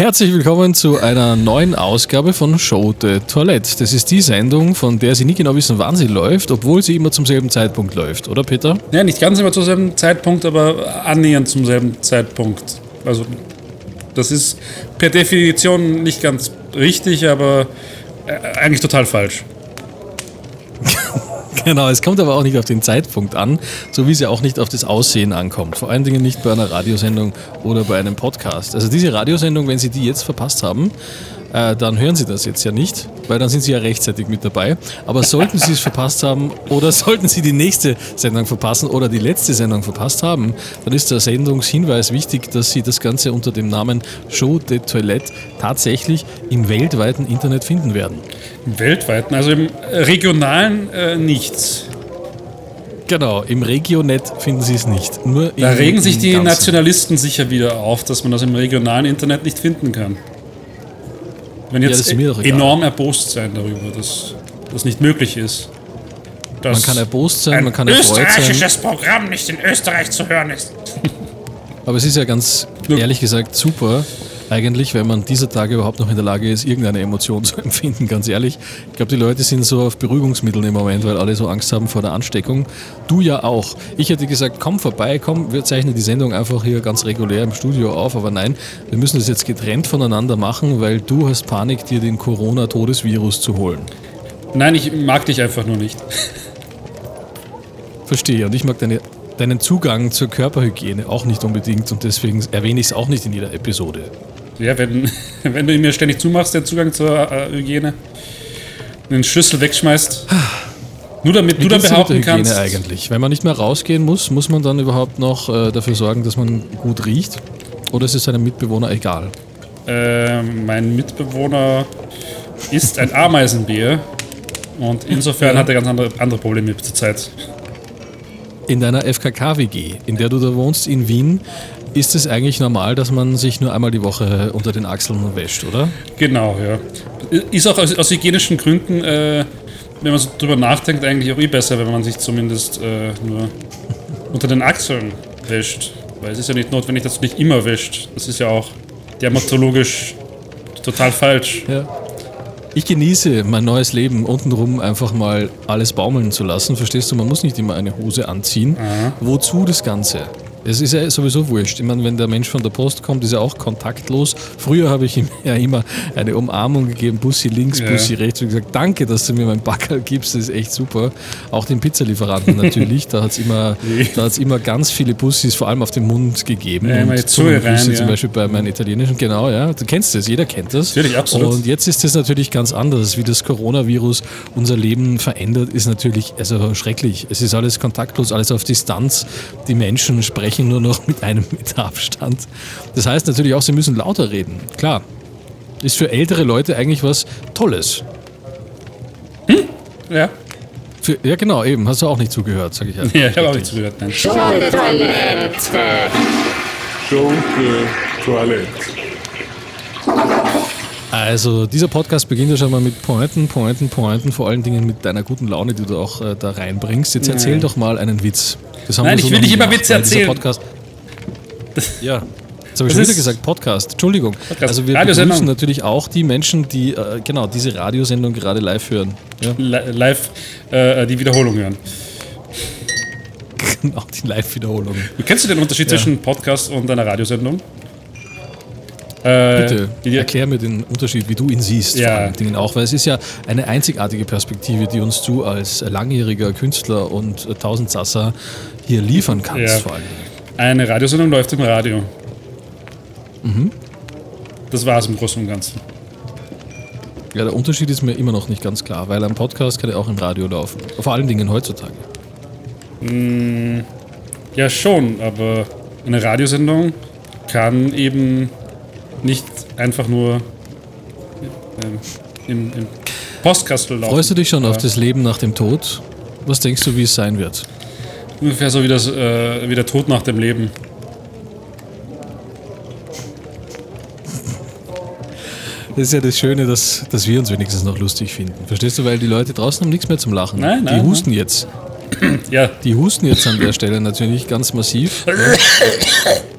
Herzlich willkommen zu einer neuen Ausgabe von Show de Toilette. Das ist die Sendung, von der Sie nie genau wissen, wann sie läuft, obwohl sie immer zum selben Zeitpunkt läuft, oder Peter? Ja, nicht ganz immer zum selben Zeitpunkt, aber annähernd zum selben Zeitpunkt. Also, das ist per Definition nicht ganz richtig, aber äh, eigentlich total falsch. Genau, es kommt aber auch nicht auf den Zeitpunkt an, so wie es ja auch nicht auf das Aussehen ankommt. Vor allen Dingen nicht bei einer Radiosendung oder bei einem Podcast. Also diese Radiosendung, wenn Sie die jetzt verpasst haben, äh, dann hören Sie das jetzt ja nicht, weil dann sind Sie ja rechtzeitig mit dabei. Aber sollten Sie es verpasst haben oder sollten Sie die nächste Sendung verpassen oder die letzte Sendung verpasst haben, dann ist der Sendungshinweis wichtig, dass Sie das Ganze unter dem Namen Show de Toilette tatsächlich im weltweiten Internet finden werden. Im weltweiten, also im regionalen äh, nichts. Genau, im Regionet finden Sie es nicht. Nur da regen sich die Ganzen. Nationalisten sicher wieder auf, dass man das im regionalen Internet nicht finden kann. Wenn Ja, jetzt egal. enorm erbost sein darüber, dass das nicht möglich ist. Man kann erbost sein, ein man kann erfreut sein. österreichisches Programm nicht in Österreich zu hören ist. Aber es ist ja ganz ehrlich gesagt super, eigentlich, wenn man dieser Tage überhaupt noch in der Lage ist, irgendeine Emotion zu empfinden, ganz ehrlich. Ich glaube, die Leute sind so auf Beruhigungsmitteln im Moment, weil alle so Angst haben vor der Ansteckung. Du ja auch. Ich hätte gesagt, komm vorbei, komm, wir zeichnen die Sendung einfach hier ganz regulär im Studio auf, aber nein, wir müssen das jetzt getrennt voneinander machen, weil du hast Panik, dir den Corona-Todesvirus zu holen. Nein, ich mag dich einfach nur nicht. Verstehe. Und ich mag deine, deinen Zugang zur Körperhygiene auch nicht unbedingt und deswegen erwähne ich es auch nicht in jeder Episode. Ja, wenn, wenn du ihn mir ständig zumachst, den Zugang zur äh, Hygiene, den Schlüssel wegschmeißt, nur damit Wie du dann dir mit der behaupten Hygiene kannst. eigentlich? Wenn man nicht mehr rausgehen muss, muss man dann überhaupt noch äh, dafür sorgen, dass man gut riecht? Oder ist es seinem Mitbewohner egal? Äh, mein Mitbewohner ist ein Ameisenbär und insofern hat er ganz andere, andere Probleme zur Zeit. In deiner FKK-WG, in der du da wohnst in Wien, ist es eigentlich normal, dass man sich nur einmal die Woche unter den Achseln wäscht, oder? Genau, ja. Ist auch aus, aus hygienischen Gründen, äh, wenn man so drüber nachdenkt, eigentlich auch eh besser, wenn man sich zumindest äh, nur unter den Achseln wäscht. Weil es ist ja nicht notwendig, dass du dich immer wäscht. Das ist ja auch dermatologisch total falsch. Ja. Ich genieße mein neues Leben, untenrum einfach mal alles baumeln zu lassen. Verstehst du, man muss nicht immer eine Hose anziehen. Wozu das Ganze? Es ist ja sowieso wurscht. Ich meine, wenn der Mensch von der Post kommt, ist er auch kontaktlos. Früher habe ich ihm ja immer eine Umarmung gegeben, Bussi links, Ja. Bussi rechts und gesagt, danke, dass du mir mein Backerl gibst, das ist echt super. Auch den Pizzalieferanten natürlich, da hat es immer, da hat's immer ganz viele Bussis, vor allem auf den Mund gegeben. Ja, die Zunge rein, Zungengrüße ja. zum Beispiel bei meinen italienischen, genau, ja. Du kennst das, jeder kennt das. Natürlich, absolut. Und jetzt ist es natürlich ganz anders. Wie das Coronavirus unser Leben verändert, ist natürlich also schrecklich. Es ist alles kontaktlos, alles auf Distanz. Die Menschen sprechen nur noch mit einem Meter Abstand. Das heißt natürlich auch, sie müssen lauter reden. Klar. Ist für ältere Leute eigentlich was Tolles. Ja, Für, ja, genau, eben. Hast du auch nicht zugehört, sag ich halt. ja ich habe auch nicht zugehört. Nein. Show de Toilette. Also, dieser Podcast beginnt ja schon mal mit Pointen, Pointen, Pointen, vor allen Dingen mit deiner guten Laune, die du auch äh, da reinbringst. Jetzt erzähl doch mal einen Witz. Das haben Nein, wir ich so will nicht immer Witze erzählen. Podcast ja. Jetzt habe ich schon wieder gesagt, Podcast. Entschuldigung. Also wir begrüßen natürlich auch die Menschen, die äh, genau diese Radiosendung gerade live hören. Ja, Li- Live äh, die Wiederholung hören. genau, die Live-Wiederholung. Kennst du den Unterschied Ja. zwischen Podcast und einer Radiosendung? Äh, Bitte, erklär mir den Unterschied, wie du ihn siehst, Ja. vor allen Dingen auch, weil es ist ja eine einzigartige Perspektive, die uns du als langjähriger Künstler und Tausendsasser hier liefern kannst, Ja. vor allen Dingen. Eine Radiosendung läuft im Radio. Mhm. Das war es im Großen und Ganzen. Ja, der Unterschied ist mir immer noch nicht ganz klar, weil ein Podcast kann ja auch im Radio laufen. Vor allen Dingen heutzutage. Ja, schon, aber eine Radiosendung kann eben nicht einfach nur ähm, im, im Postkastel laufen. Freust du dich schon auf das Leben nach dem Tod? Was denkst du, wie es sein wird? Ungefähr so wie, das, äh, wie der Tod nach dem Leben. Das ist ja das Schöne, dass, dass wir uns wenigstens noch lustig finden. Verstehst du? Weil die Leute draußen haben nichts mehr zum Lachen. Nein, nein, die nein. husten jetzt. Ja, Die husten jetzt an der Stelle natürlich ganz massiv.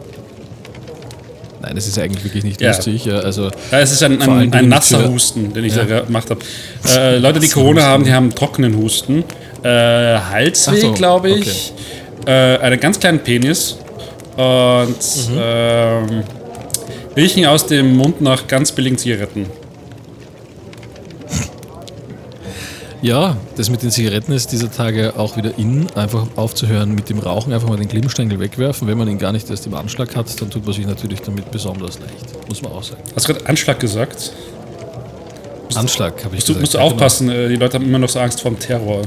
Nein, es ist eigentlich wirklich nicht Ja. lustig. Also Ja, es ist ein, ein, ein nasser Husten, den ich Ja. da gemacht habe. Äh, Leute, die Corona haben, die haben trockenen Husten. Äh, Halsweh, so, glaube ich. Äh, einen ganz kleinen Penis. Und ähm, riechen aus dem Mund nach ganz billigen Zigaretten. Ja, das mit den Zigaretten ist dieser Tage auch wieder in, einfach aufzuhören mit dem Rauchen, einfach mal den Glimmstängel wegwerfen. Wenn man ihn gar nicht erst im Anschlag hat, dann tut man sich natürlich damit besonders leicht, muss man auch sagen. Hast du gerade Anschlag gesagt? Anschlag habe ich Musst du, gesagt. musst du ja, genau. aufpassen, äh, die Leute haben immer noch so Angst vor dem Terror.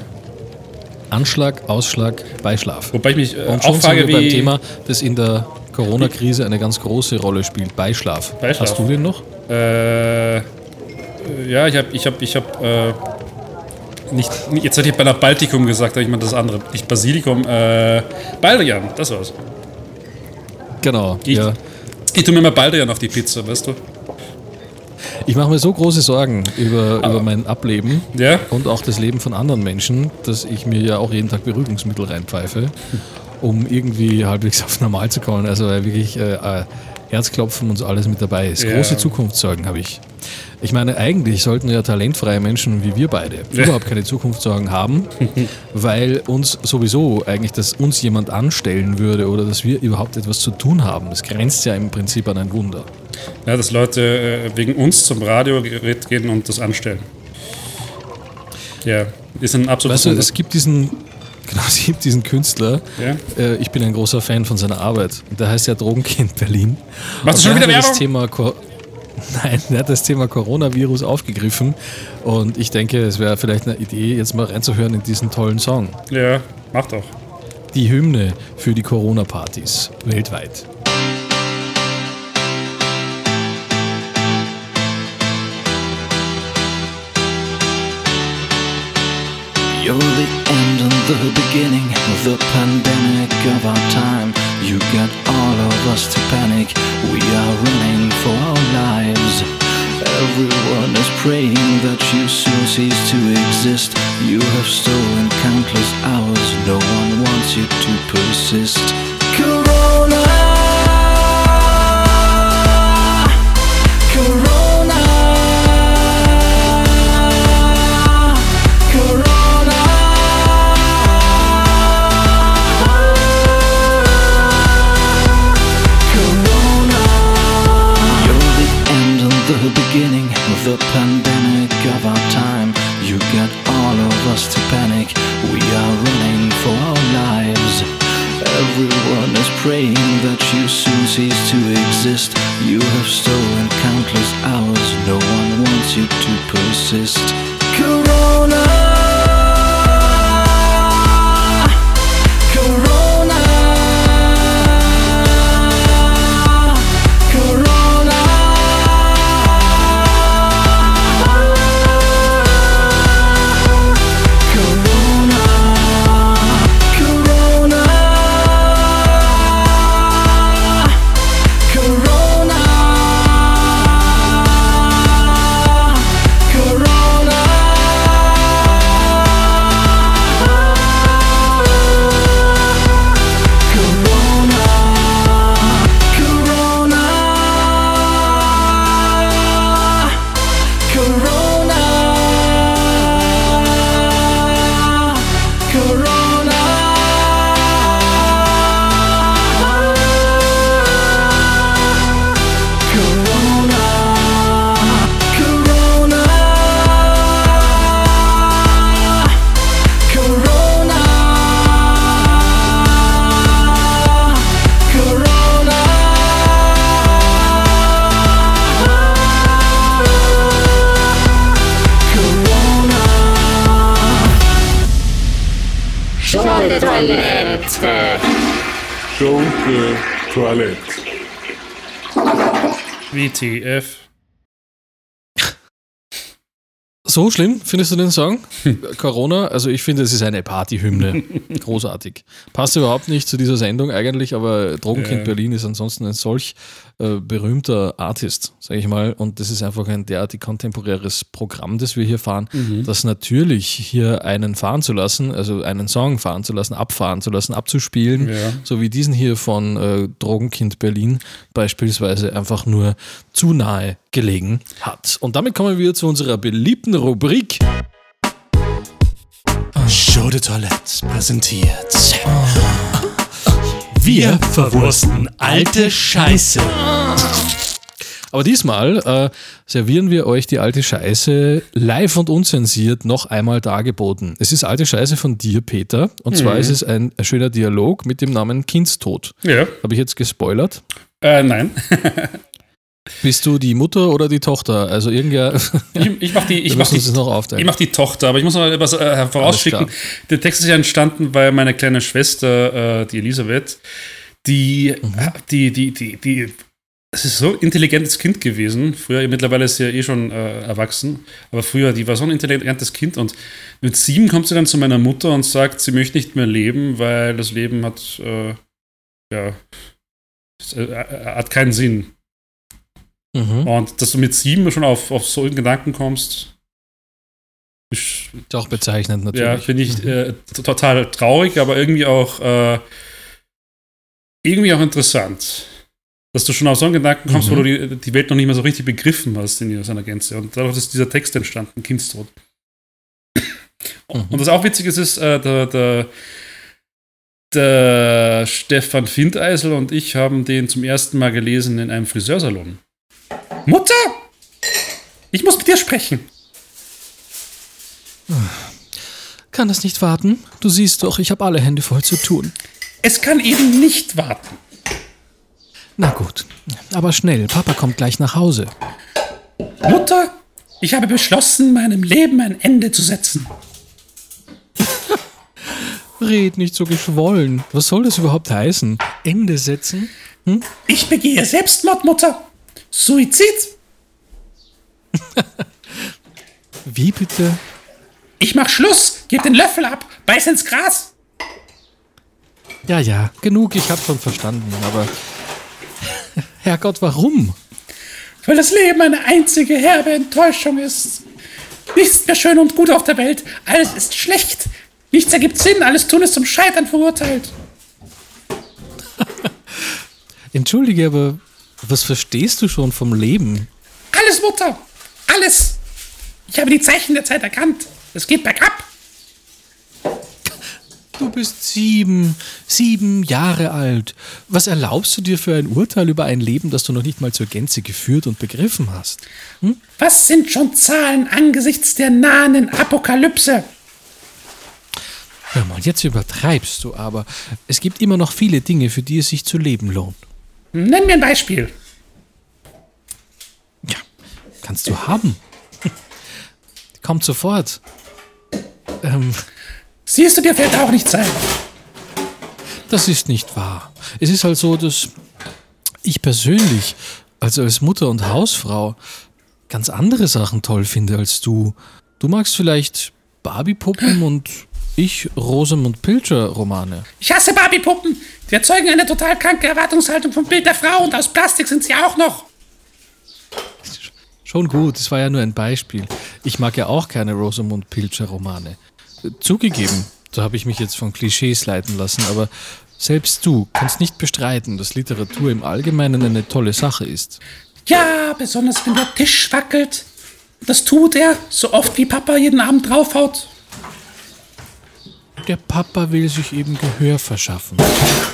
Anschlag, Ausschlag, Beischlaf. Wobei ich mich äh, Und schon sind frage, wir beim wie... Thema, das in der Corona-Krise eine ganz große Rolle spielt, Beischlaf. Beischlaf. Hast du den noch? Äh, äh, ja, ich habe, ich habe, ich habe, äh, nicht, jetzt hätte ich bei einer Baltikum gesagt, aber ich meine das andere, nicht Basilikum, äh, Baldrian, das war's. Genau. Ich, ja. ich tue mir mal Baldrian auf die Pizza, weißt du? Ich mache mir so große Sorgen über, über mein Ableben Ja? und auch das Leben von anderen Menschen, dass ich mir ja auch jeden Tag Beruhigungsmittel reinpfeife, um irgendwie halbwegs auf normal zu kommen. Also wirklich äh, äh, Herzklopfen und alles mit dabei ist. Ja. Große Zukunftssorgen habe ich. Ich meine, eigentlich sollten ja talentfreie Menschen wie wir beide Ja. überhaupt keine Zukunftssorgen haben, weil uns sowieso eigentlich, dass uns jemand anstellen würde oder dass wir überhaupt etwas zu tun haben, das grenzt ja im Prinzip an ein Wunder. Ja, dass Leute äh, wegen uns zum Radiogerät gehen und das anstellen. Ja, ist ein absolutes Weißt du, es gibt diesen, genau, es gibt diesen Künstler, Ja? äh, ich bin ein großer Fan von seiner Arbeit. Der heißt ja Drogenkind Berlin. Machst du schon der wieder hat Das Werbung? Thema Nein, er hat das Thema Coronavirus aufgegriffen und ich denke, es wäre vielleicht eine Idee, jetzt mal reinzuhören in diesen tollen Song. Ja, mach doch. Die Hymne für die Corona-Partys weltweit. You're the end the beginning of the pandemic of our time. You get all of us to panic. We are running for our lives. Everyone is praying that you soon cease to exist. You have stolen countless hours. No one wants you to persist. The pandemic of our time. You get all of us to panic. We are running for our lives. Everyone is praying that you soon cease to exist. You have stolen Schunke Toilette. WTF. So schlimm findest du den Song? Corona, also ich finde, es ist eine Partyhymne. Großartig. Passt überhaupt nicht zu dieser Sendung eigentlich, aber Drogenkind Ja. Berlin ist ansonsten ein solch äh, berühmter Artist, sage ich mal. Und das ist einfach ein derartig kontemporäres Programm, das wir hier fahren, das natürlich hier einen fahren zu lassen, also einen Song fahren zu lassen, abfahren zu lassen, abzuspielen, Ja. so wie diesen hier von äh, Drogenkind Berlin beispielsweise einfach nur zu nahe gelegen hat. Und damit kommen wir zu unserer beliebten Rubrik. Show de Toilette präsentiert. Wir verwursten alte Scheiße. Aber diesmal äh, servieren wir euch die alte Scheiße live und unzensiert noch einmal dargeboten. Es ist alte Scheiße von dir, Peter. Und zwar ist es ein, ein schöner Dialog mit dem Namen Kindstod. Ja. Habe ich jetzt gespoilert? Äh, nein. Bist du die Mutter oder die Tochter? Also irgendwer. Ich, ich mach die, ich mach die, ich mach die Tochter, aber ich muss noch etwas äh, vorausschicken. Der Text ist ja entstanden, weil meine kleine Schwester, äh, die Elisabeth, die, Mhm. äh, die, die, die, die, es ist so ein intelligentes Kind gewesen. Früher, mittlerweile ist sie ja eh schon äh, erwachsen, aber früher, die war so ein intelligentes Kind und mit sieben kommt sie dann zu meiner Mutter und sagt, sie möchte nicht mehr leben, weil das Leben hat, äh, ja, es, äh, hat keinen Sinn. Mhm. Und dass du mit sieben schon auf, auf so einen Gedanken kommst, ist, auch bezeichnend ja, natürlich. finde ich äh, t- total traurig, aber irgendwie auch äh, irgendwie auch interessant. Dass du schon auf so einen Gedanken kommst, wo Mhm. du die, die Welt noch nicht mehr so richtig begriffen hast in seiner Gänze. Und dadurch ist dieser Text entstanden, Kindstod. Mhm. Und das auch witzig ist, ist, äh, der, der, der Stefan Findeisel und ich haben den zum ersten Mal gelesen in einem Friseursalon. Mutter! Ich muss mit dir sprechen. Kann das nicht warten? Du siehst doch, ich habe alle Hände voll zu tun. Es kann eben nicht warten. Na gut, aber schnell, Papa kommt gleich nach Hause. Mutter, ich habe beschlossen, meinem Leben ein Ende zu setzen. Red nicht so geschwollen. Was soll das überhaupt heißen? Ende setzen? Ich begehe Selbstmord, Mutter. Suizid. Wie bitte? Ich mach Schluss, geb den Löffel ab, beiß ins Gras. Ja, ja, genug, ich hab schon verstanden, aber. Herrgott, warum? Weil das Leben eine einzige herbe Enttäuschung ist. Nichts mehr schön und gut auf der Welt. Alles ist schlecht. Nichts ergibt Sinn. Alles Tun ist zum Scheitern verurteilt. Entschuldige, aber was verstehst du schon vom Leben? Alles, Mutter. Alles. Ich habe die Zeichen der Zeit erkannt. Es geht bergab. Du bist sieben, sieben Jahre alt. Was erlaubst du dir für ein Urteil über ein Leben, das du noch nicht mal zur Gänze geführt und begriffen hast? Was sind schon Zahlen angesichts der nahenden Apokalypse? Hör mal, jetzt übertreibst du aber. Es gibt immer noch viele Dinge, für die es sich zu leben lohnt. Nenn mir ein Beispiel. Ja, kannst du haben. Kommt sofort. Ähm, Siehst du, dir fällt auch nichts ein. das ist nicht wahr. Es ist halt so, dass ich persönlich, also als Mutter und Hausfrau, ganz andere Sachen toll finde als du. Du magst vielleicht Barbie-Puppen und ich Rosamund Pilcher-Romane. Ich hasse Barbie-Puppen. Die erzeugen eine total kranke Erwartungshaltung vom Bild der Frau und aus Plastik sind sie auch noch. Schon gut, das war ja nur ein Beispiel. Ich mag ja auch keine Rosamund Pilcher-Romane. Äh, Zugegeben, da habe ich mich jetzt von Klischees leiten lassen, aber selbst du kannst nicht bestreiten, dass Literatur im Allgemeinen eine tolle Sache ist. Ja, besonders wenn der Tisch wackelt. Das tut er, so oft wie Papa jeden Abend draufhaut. Der Papa will sich eben Gehör verschaffen.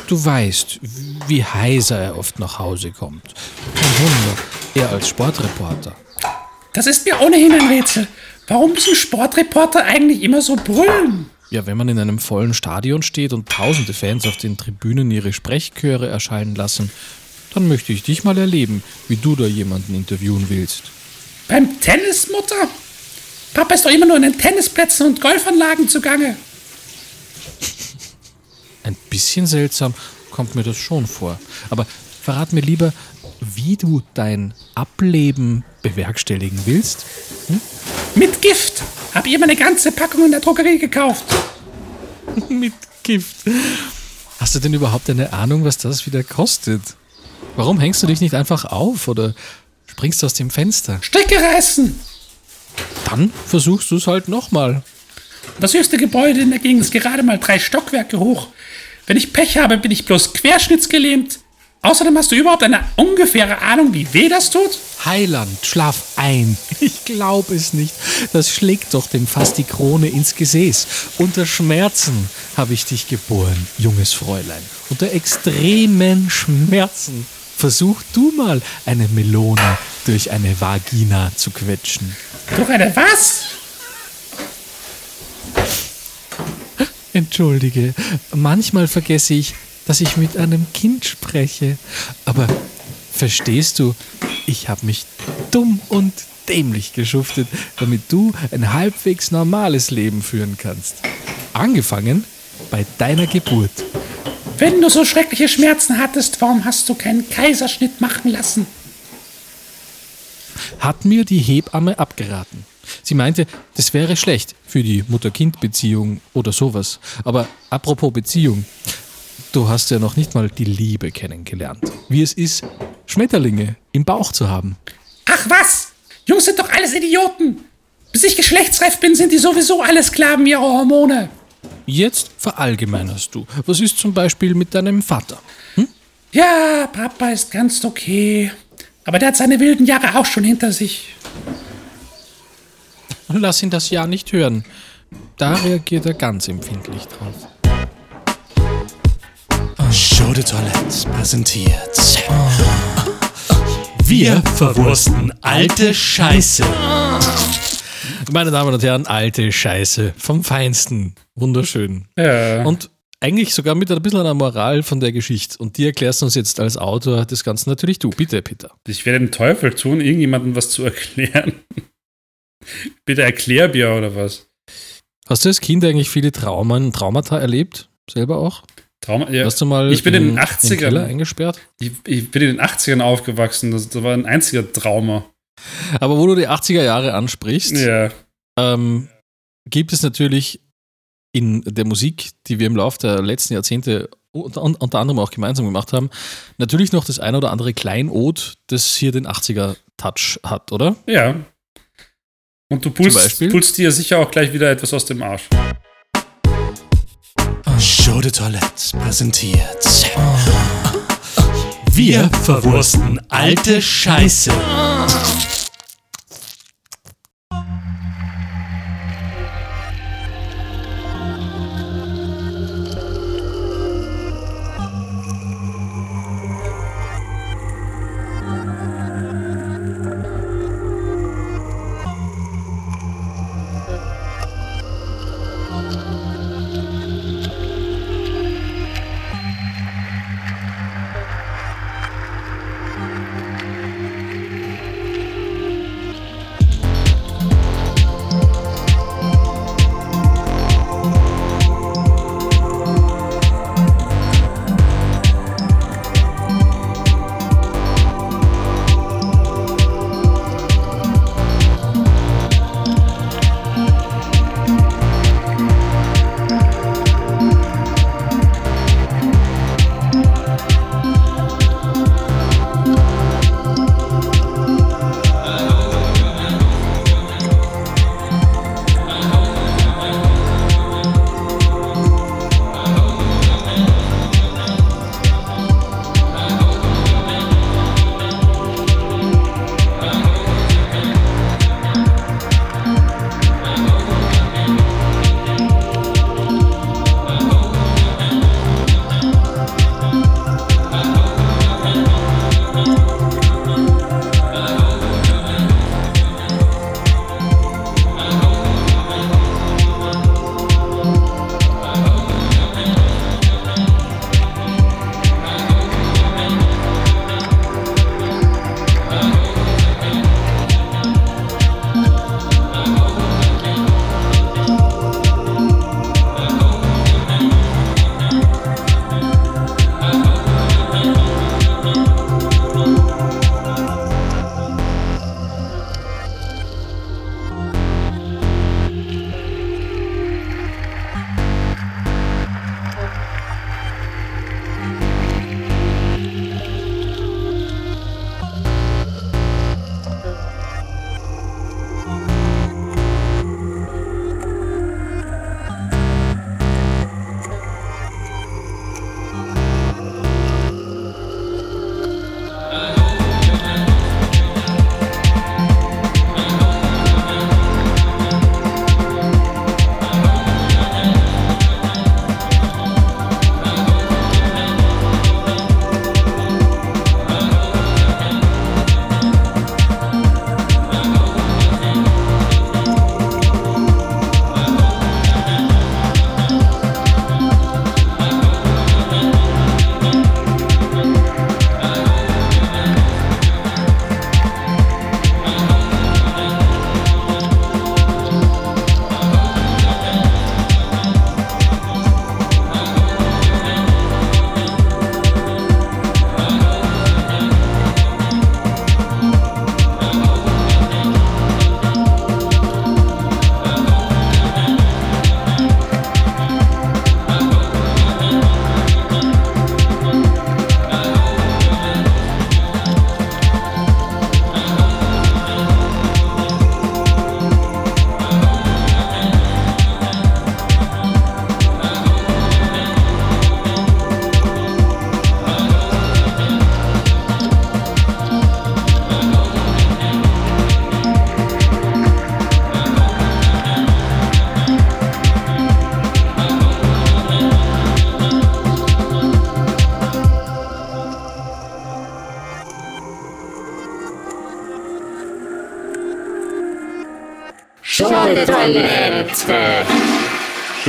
Du weißt, wie heiser er oft nach Hause kommt. Kein Wunder, er als Sportreporter. Das ist mir ohnehin ein Rätsel. Warum müssen Sportreporter eigentlich immer so brüllen? Ja, wenn man in einem vollen Stadion steht und tausende Fans auf den Tribünen ihre Sprechchöre erscheinen lassen, dann möchte ich dich mal erleben, wie du da jemanden interviewen willst. Beim Tennis, Mutter? Papa ist doch immer nur in den Tennisplätzen und Golfanlagen zugange. Ein bisschen seltsam kommt mir das schon vor. Aber verrat mir lieber, wie du dein Ableben bewerkstelligen willst. Mit Gift. Hab ihr meine ganze Packung in der Drogerie gekauft. Mit Gift. Hast du denn überhaupt eine Ahnung, was das wieder kostet? Warum hängst du dich nicht einfach auf oder springst aus dem Fenster? Strecke reißen! Dann versuchst du es halt nochmal. Das höchste Gebäude in der Gegend ist gerade mal drei Stockwerke hoch. Wenn ich Pech habe, bin ich bloß querschnittsgelähmt. Außerdem hast du überhaupt eine ungefähre Ahnung, wie weh das tut? Heiland, schlaf ein. Ich glaub es nicht. Das schlägt doch dem fast die Krone ins Gesäß. Unter Schmerzen habe ich dich geboren, junges Fräulein. Unter extremen Schmerzen. Versuch du mal, eine Melone durch eine Vagina zu quetschen. Durch eine was? Entschuldige, manchmal vergesse ich, dass ich mit einem Kind spreche. Aber verstehst du, ich habe mich dumm und dämlich geschuftet, damit du ein halbwegs normales Leben führen kannst. Angefangen bei deiner Geburt. Wenn du so schreckliche Schmerzen hattest, warum hast du keinen Kaiserschnitt machen lassen? Hat mir die Hebamme abgeraten. Sie meinte, das wäre schlecht für die Mutter-Kind-Beziehung oder sowas. Aber apropos Beziehung, du hast ja noch nicht mal die Liebe kennengelernt. Wie es ist, Schmetterlinge im Bauch zu haben. Ach was? Jungs sind doch alles Idioten. Bis ich geschlechtsreif bin, sind die sowieso alle Sklaven ihrer Hormone. Jetzt verallgemeinerst du. Was ist zum Beispiel mit deinem Vater? Ja, Papa ist ganz okay. Aber der hat seine wilden Jahre auch schon hinter sich. Lass ihn das ja nicht hören. Da reagiert er ganz empfindlich drauf. Show de Toilette präsentiert. Wir verwursten alte Scheiße. Meine Damen und Herren, alte Scheiße vom Feinsten. Wunderschön. Ja. Und eigentlich sogar mit ein bisschen einer Moral von der Geschichte. Und die erklärst du uns jetzt als Autor des Ganzen natürlich du. Bitte, Peter. Ich werde den Teufel tun, irgendjemandem was zu erklären. Bitte erklär mir oder was? Hast du als Kind eigentlich viele Traumen, Traumata erlebt? Selber auch? Trauma, ja. Hast du mal ich bin in den im 80ern. Keller eingesperrt? Ich, ich bin in den 80ern aufgewachsen. Das, das war ein einziger Trauma. Aber wo du die 80er Jahre ansprichst, Ja. ähm, gibt es natürlich in der Musik, die wir im Laufe der letzten Jahrzehnte unter, unter anderem auch gemeinsam gemacht haben, natürlich noch das ein oder andere Kleinod, das hier den 80er-Touch hat, oder? Ja. Und du pulst, pulst dir sicher auch gleich wieder etwas aus dem Arsch. Show de Toilette präsentiert. Wir verwursten alte Scheiße.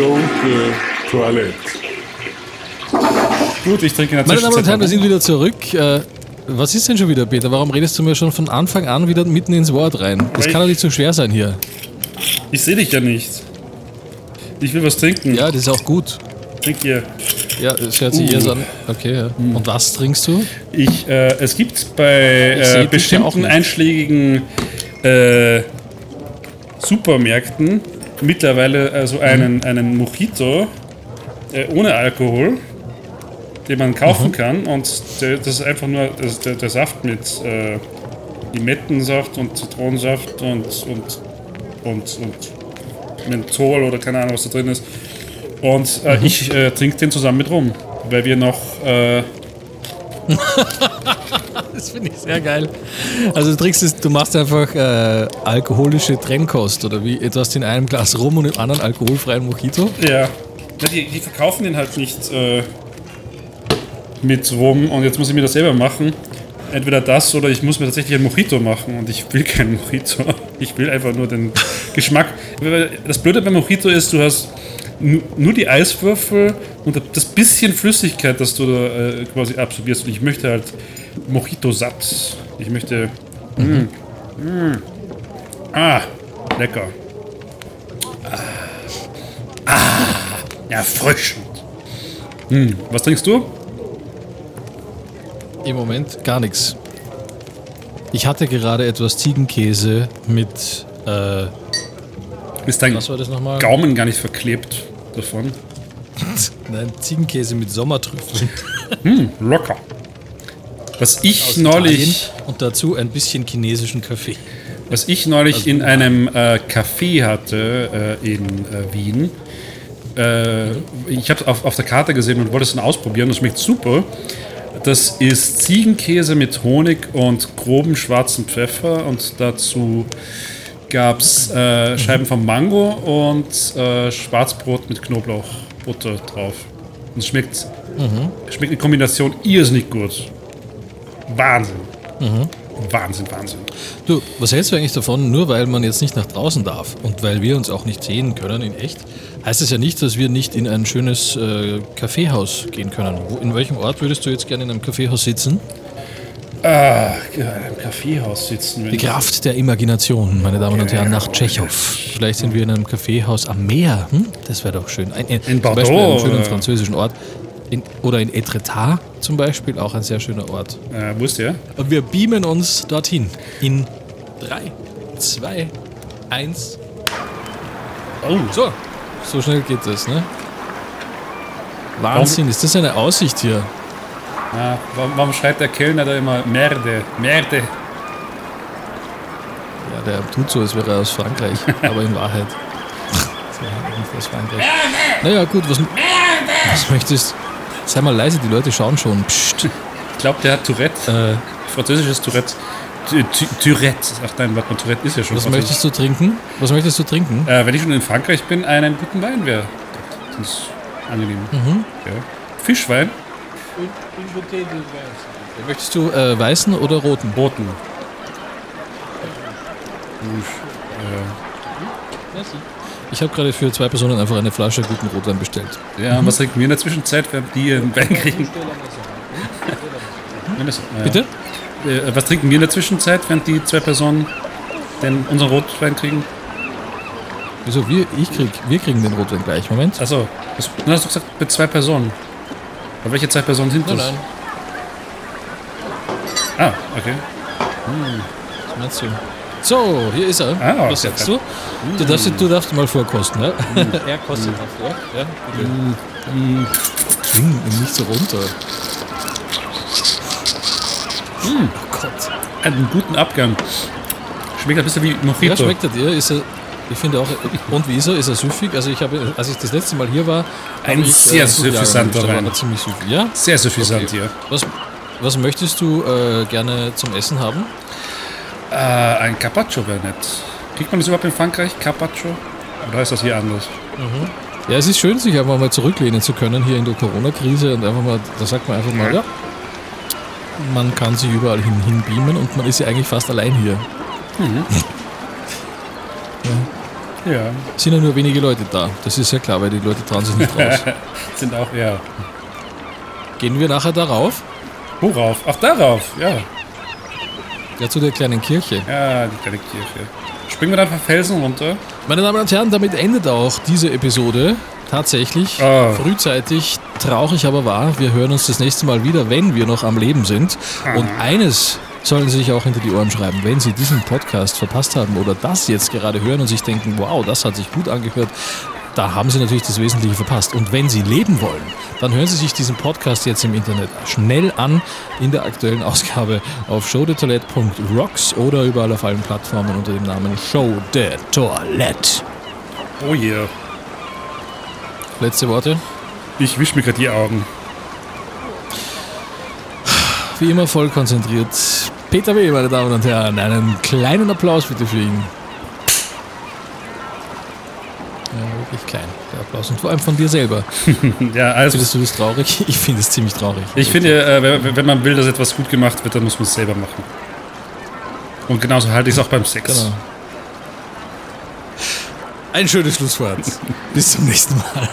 Schunke Toilette. Gut, ich trinke in der Meine Damen und Herren, wir sind wieder zurück. Äh, was ist denn schon wieder, Peter? Warum redest du mir schon von Anfang an wieder mitten ins Wort rein? Das Weil kann doch nicht so schwer sein hier. Ich sehe dich ja nicht. Ich will was trinken. Ja, das ist auch gut. Trink hier. Ja, es hört sich Uh. eher so an. Okay, ja. Und was trinkst du? Ich, äh, es gibt bei äh, bestimmten ja auch nicht. einschlägigen äh, Supermärkten mittlerweile also Mhm. einen, einen Mojito äh, ohne Alkohol, den man kaufen Mhm. kann. Und der, das ist einfach nur das, der, der Saft mit äh, Limettensaft und Zitronensaft und, und, und, und Menthol oder keine Ahnung, was da drin ist. Und äh, Mhm. ich äh, trinke den zusammen mit rum, weil wir noch äh, Das finde ich sehr geil. Also du trinkst es, du machst einfach äh, alkoholische Trennkost oder wie etwas in einem Glas rum und im anderen alkoholfreien Mojito. Ja. ja die, die verkaufen den halt nicht äh, mit rum und jetzt muss ich mir das selber machen. Entweder das oder ich muss mir tatsächlich ein Mojito machen und ich will keinen Mojito. Ich will einfach nur den Geschmack. Das Blöde beim Mojito ist, du hast nur die Eiswürfel und das bisschen Flüssigkeit, das du da äh, quasi absorbierst. Und ich möchte halt Mojito satt. Ich möchte. Mm, mm. Ah, lecker. Erfrischend. Hm, was trinkst du? Im Moment gar nichts. Ich hatte gerade etwas Ziegenkäse mit, äh, Ist dein was war das nochmal? Gaumen gar nicht verklebt davon? Nein, Ziegenkäse mit Sommertrüffeln. Locker. Was ich neulich, Und dazu ein bisschen chinesischen Kaffee. was ich neulich in einem äh, Café hatte äh, in äh, Wien. Äh, ich habe es auf, auf der Karte gesehen und wollte es dann ausprobieren. Das schmeckt super. Das ist Ziegenkäse mit Honig und groben schwarzen Pfeffer und dazu gab es äh, Scheiben von Mango und äh, Schwarzbrot mit Knoblauchbutter drauf. Und es schmeckt, schmeckt in Kombination irrsinnig gut. Wahnsinn. Wahnsinn, Wahnsinn. Du, was hältst du eigentlich davon, nur weil man jetzt nicht nach draußen darf und weil wir uns auch nicht sehen können in echt, heißt es ja nicht, dass wir nicht in ein schönes äh, Kaffeehaus gehen können. Wo, in welchem Ort würdest du jetzt gerne in einem Kaffeehaus sitzen? Ah, in einem Kaffeehaus sitzen. Wenn Die Kraft der Imagination, meine Damen und Herren, nach Tschechow. Vielleicht sind wir in einem Kaffeehaus am Meer. Hm? Das wäre doch schön. Ein, In zum Beispiel Bordeaux, einen schönen französischen Ort. In, oder in Etretat zum Beispiel, auch ein sehr schöner Ort. äh, ist der? Und wir beamen uns dorthin. In 3, 2, 1. Oh, So, so schnell geht das, ne? Wahnsinn, ist das eine Aussicht hier? Ah, warum, schreibt der Kellner da immer Merde? Merde. Ja, der tut so, als wäre er aus Frankreich, aber in Wahrheit. nicht aus Frankreich. Naja, gut, was, was möchtest Sei mal leise, die Leute schauen schon. Psst. Ich glaube, der hat Tourette. Äh, Französisches Tourette. Tourette. Ach nein, warte mal, Tourette ist ja schon was möchtest du trinken? Was möchtest du trinken? Äh, wenn ich schon in Frankreich bin, einen guten Wein wäre. Das ist angenehm. Mhm. Ja. Fischwein? Möchtest du äh, weißen oder roten? Roten. Ich habe gerade für zwei Personen einfach eine Flasche guten Rotwein bestellt. Ja, was trinken wir in der Zwischenzeit, während die einen Wein kriegen? Ja. Bitte? Äh, was trinken wir in der Zwischenzeit, während die zwei Personen den, unseren Rotwein kriegen? Wieso? Wir, ich krieg, wir kriegen den Rotwein gleich. Moment. Achso, du hast doch gesagt, mit zwei Personen. Aber welche zwei Personen sind das? Ah, okay. Was meinst du? So, hier ist er. Ah, Was okay, sagst du? Du darfst, du darfst mal vorkosten, ne? er kostet mal vor. Ja, bitte. Bring ihn nicht so runter. Oh Gott. Einen guten Abgang. Schmeckt ein bisschen wie Ja, Mojito. schmeckt er dir? Ist er, ich finde auch. Und wie ist er? Ist er süffig? Also, ich habe, als ich das letzte Mal hier war. Ein ich, sehr suffisanter gemischt, da war Wein. er ziemlich süffig. Ja? Sehr suffisant Okay. hier. Was, was möchtest du äh, gerne zum Essen haben? Äh, ein Carpaccio wäre nett. Kriegt man das überhaupt in Frankreich? Carpaccio? Oder ist das hier anders? Ja, es ist schön, sich einfach mal zurücklehnen zu können hier in der Corona-Krise und einfach mal, da sagt man einfach mal, ja, man kann sich überall hin, beamen und man ist ja eigentlich fast allein hier. Ja. Ja, sind ja nur wenige Leute da. Das ist ja klar, weil die Leute trauen sich nicht raus. sind auch, ja. Gehen wir nachher darauf? Worauf? Ach, darauf, ja. Ja, zu der kleinen Kirche. Ja, die kleine Kirche. Springen wir dann von Felsen runter? Meine Damen und Herren, damit endet auch diese Episode. Tatsächlich. Ah. Frühzeitig, traurig aber wahr. Wir hören uns das nächste Mal wieder, wenn wir noch am Leben sind. Und eines sollen Sie sich auch hinter die Ohren schreiben. Wenn Sie diesen Podcast verpasst haben oder das jetzt gerade hören und sich denken, wow, das hat sich gut angehört, da haben Sie natürlich das Wesentliche verpasst. Und wenn Sie leben wollen, dann hören Sie sich diesen Podcast jetzt im Internet schnell an in der aktuellen Ausgabe auf showdetoilette.rocks oder überall auf allen Plattformen unter dem Namen Show de Toilette. Oh yeah. Letzte Worte. Ich wisch mir gerade die Augen. Wie immer voll konzentriert. Peter W., meine Damen und Herren, einen kleinen Applaus bitte für ihn. Ja, wirklich klein, der Applaus. Und vor allem von dir selber. Ja, also Findest du das traurig? Ich finde es ziemlich traurig. ich finde, äh, wenn- man will, dass etwas gut gemacht wird, dann muss man es selber machen. Und genauso halte ich es auch beim Sex. Genau. Ein schönes Schlusswort. Bis zum nächsten Mal.